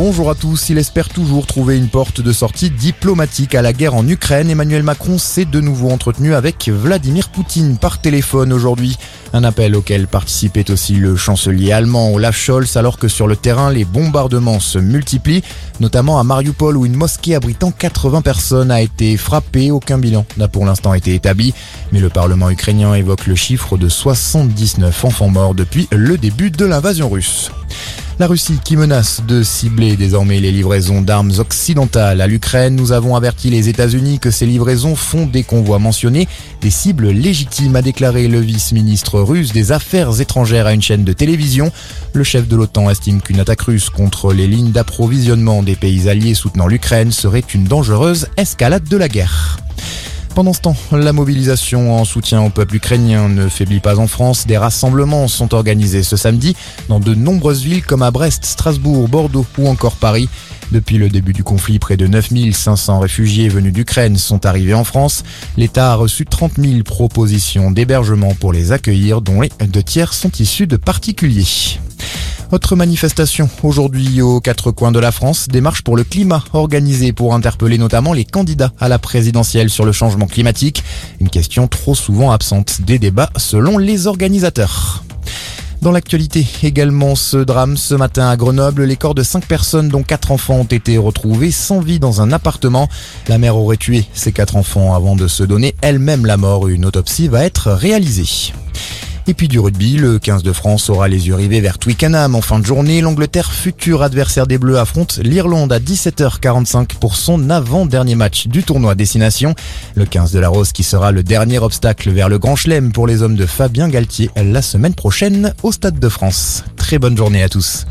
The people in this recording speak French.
Bonjour à tous, il espère toujours trouver une porte de sortie diplomatique à la guerre en Ukraine. Emmanuel Macron s'est de nouveau entretenu avec Vladimir Poutine par téléphone aujourd'hui. Un appel auquel participait aussi le chancelier allemand Olaf Scholz alors que sur le terrain les bombardements se multiplient, notamment à Mariupol où une mosquée abritant 80 personnes a été frappée. Aucun bilan n'a pour l'instant été établi, mais le Parlement ukrainien évoque le chiffre de 79 enfants morts depuis le début de l'invasion russe. La Russie qui menace de cibler désormais les livraisons d'armes occidentales à l'Ukraine. Nous avons averti les États-Unis que ces livraisons font des convois mentionnés des cibles légitimes, a déclaré le vice-ministre russe des Affaires étrangères à une chaîne de télévision. Le chef de l'OTAN estime qu'une attaque russe contre les lignes d'approvisionnement des pays alliés soutenant l'Ukraine serait une dangereuse escalade de la guerre. Pendant ce temps, la mobilisation en soutien au peuple ukrainien ne faiblit pas en France. Des rassemblements sont organisés ce samedi dans de nombreuses villes comme à Brest, Strasbourg, Bordeaux ou encore Paris. Depuis le début du conflit, près de 9500 réfugiés venus d'Ukraine sont arrivés en France. L'État a reçu 30 000 propositions d'hébergement pour les accueillir, dont les deux tiers sont issus de particuliers. Autre manifestation aujourd'hui aux quatre coins de la France, des marches pour le climat organisées pour interpeller notamment les candidats à la présidentielle sur le changement climatique, une question trop souvent absente des débats selon les organisateurs. Dans l'actualité, également ce drame ce matin à Grenoble, les corps de cinq personnes dont quatre enfants ont été retrouvés sans vie dans un appartement. La mère aurait tué ces quatre enfants avant de se donner elle-même la mort. Une autopsie va être réalisée. Et puis du rugby, le 15 de France aura les yeux rivés vers Twickenham en fin de journée. L'Angleterre, futur adversaire des Bleus, affronte l'Irlande à 17h45 pour son avant-dernier match du tournoi Destination. Le 15 de la Rose qui sera le dernier obstacle vers le Grand Chelem pour les hommes de Fabien Galtier la semaine prochaine au Stade de France. Très bonne journée à tous.